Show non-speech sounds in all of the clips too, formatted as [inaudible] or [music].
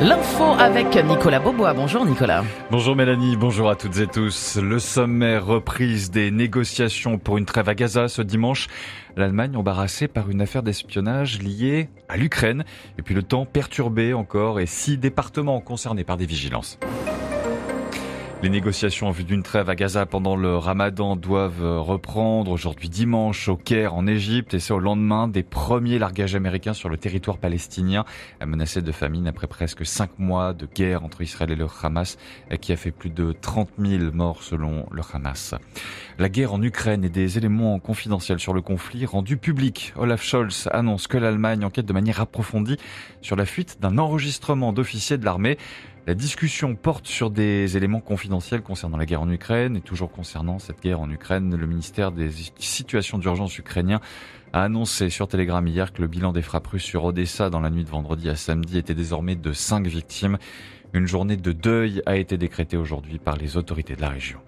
L'info avec Nicolas Bobois. Bonjour Nicolas. Bonjour Mélanie, bonjour à toutes et tous. Le sommet reprise des négociations pour une trêve à Gaza ce dimanche. L'Allemagne embarrassée par une affaire d'espionnage liée à l'Ukraine. Et puis le temps perturbé encore et six départements concernés par des vigilances. Les négociations en vue d'une trêve à Gaza pendant le ramadan doivent reprendre aujourd'hui dimanche au Caire en Égypte et c'est au lendemain des premiers largages américains sur le territoire palestinien menacé de famine après presque cinq mois de guerre entre Israël et le Hamas qui a fait plus de 30 000 morts selon le Hamas. La guerre en Ukraine et des éléments confidentiels sur le conflit rendus publics. Olaf Scholz annonce que l'Allemagne enquête de manière approfondie sur la fuite d'un enregistrement d'officiers de l'armée. La discussion porte sur des éléments confidentiels concernant la guerre en Ukraine et toujours concernant cette guerre en Ukraine, le ministère des situations d'urgence ukrainien a annoncé sur Telegram hier que le bilan des frappes russes sur Odessa dans la nuit de vendredi à samedi était désormais de 5 victimes. Une journée de deuil a été décrétée aujourd'hui par les autorités de la région.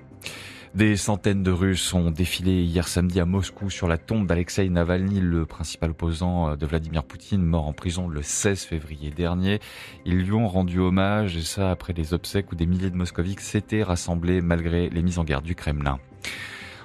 Des centaines de Russes ont défilé hier samedi à Moscou sur la tombe d'Alexei Navalny, le principal opposant de Vladimir Poutine, mort en prison le 16 février dernier. Ils lui ont rendu hommage, et ça après les obsèques où des milliers de moscoviques s'étaient rassemblés malgré les mises en garde du Kremlin.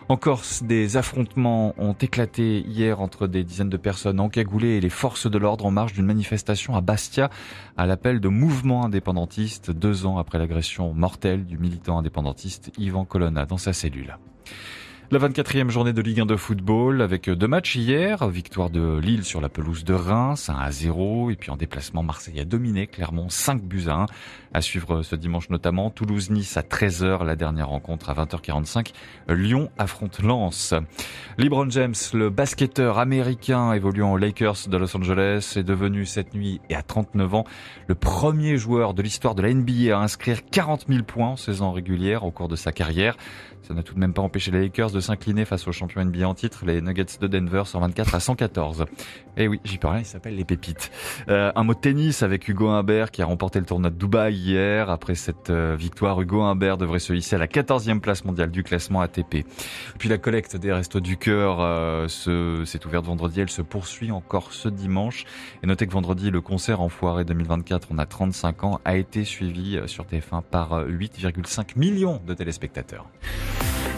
En Corse, des affrontements ont éclaté hier entre des dizaines de personnes encagoulées et les forces de l'ordre en marge d'une manifestation à Bastia à l'appel de mouvements indépendantistes deux ans après l'agression mortelle du militant indépendantiste Ivan Colonna dans sa cellule. La 24e journée de Ligue 1 de football avec deux matchs hier. Victoire de Lille sur la pelouse de Reims, 1 à 0. Et puis en déplacement, Marseille a dominé Clermont 5 buts à 1. À suivre ce dimanche notamment, Toulouse-Nice à 13h, la dernière rencontre à 20h45. Lyon affronte Lens. LeBron James, le basketteur américain évoluant aux Lakers de Los Angeles, est devenu cette nuit et à 39 ans le premier joueur de l'histoire de la NBA à inscrire 40 000 points en saison régulière au cours de sa carrière. Ça n'a tout de même pas empêché les Lakers de s'incliner face aux champions NBA en titre, les Nuggets de Denver, 124 à 114. Et oui, j'y peux rien, il s'appelle les pépites. Euh, un mot de tennis avec Hugo Humbert qui a remporté le tournoi de Dubaï hier. Après cette euh, victoire, Hugo Humbert devrait se hisser à la 14e place mondiale du classement ATP. Puis la collecte des Restos du Cœur euh, s'est ouverte vendredi, elle se poursuit encore ce dimanche. Et notez que vendredi, le concert Enfoiré 2024, on a 35 ans, a été suivi sur TF1 par 8,5 millions de téléspectateurs.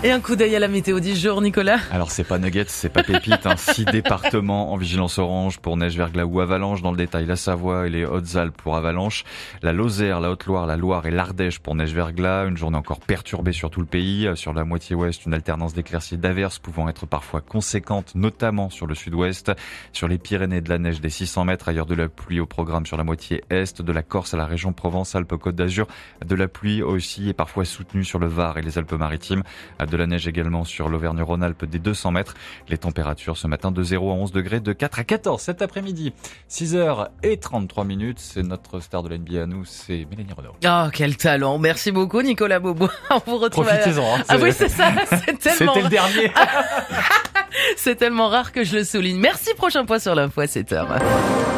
Et un coup d'œil à la météo du jour, Nicolas. Alors c'est pas nuggets, c'est pas pépite. Hein. Six [laughs] départements en vigilance orange pour neige, verglas ou avalanche. Dans le détail, la Savoie et les Hautes-Alpes pour avalanche. La Lozère, la Haute-Loire, la Loire et l'Ardèche pour neige, verglas. Une journée encore perturbée sur tout le pays. Sur la moitié ouest, une alternance d'éclaircies d'averses pouvant être parfois conséquente, notamment sur le sud-ouest. Sur les Pyrénées, de la neige des 600 mètres. Ailleurs de la pluie au programme sur la moitié est. De la Corse à la région Provence-Alpes-Côte d'Azur. De la pluie aussi et parfois soutenue sur le Var et les Alpes-Maritimes de la neige également sur l'Auvergne-Rhône-Alpes des 200 mètres. Les températures ce matin de 0 à 11 degrés, de 4 à 14 cet après-midi. 6h et 33 minutes, c'est notre star de l'NBA à nous, c'est Mélanie Renaud. Oh, quel talent. Merci beaucoup Nicolas Bobo. [laughs] On vous retrouve Profitez-en. Hein, ah oui, c'est ça, [laughs] c'est tellement... C'était le dernier. [laughs] c'est tellement rare que je le souligne. Merci, prochain point sur l'info à 7h.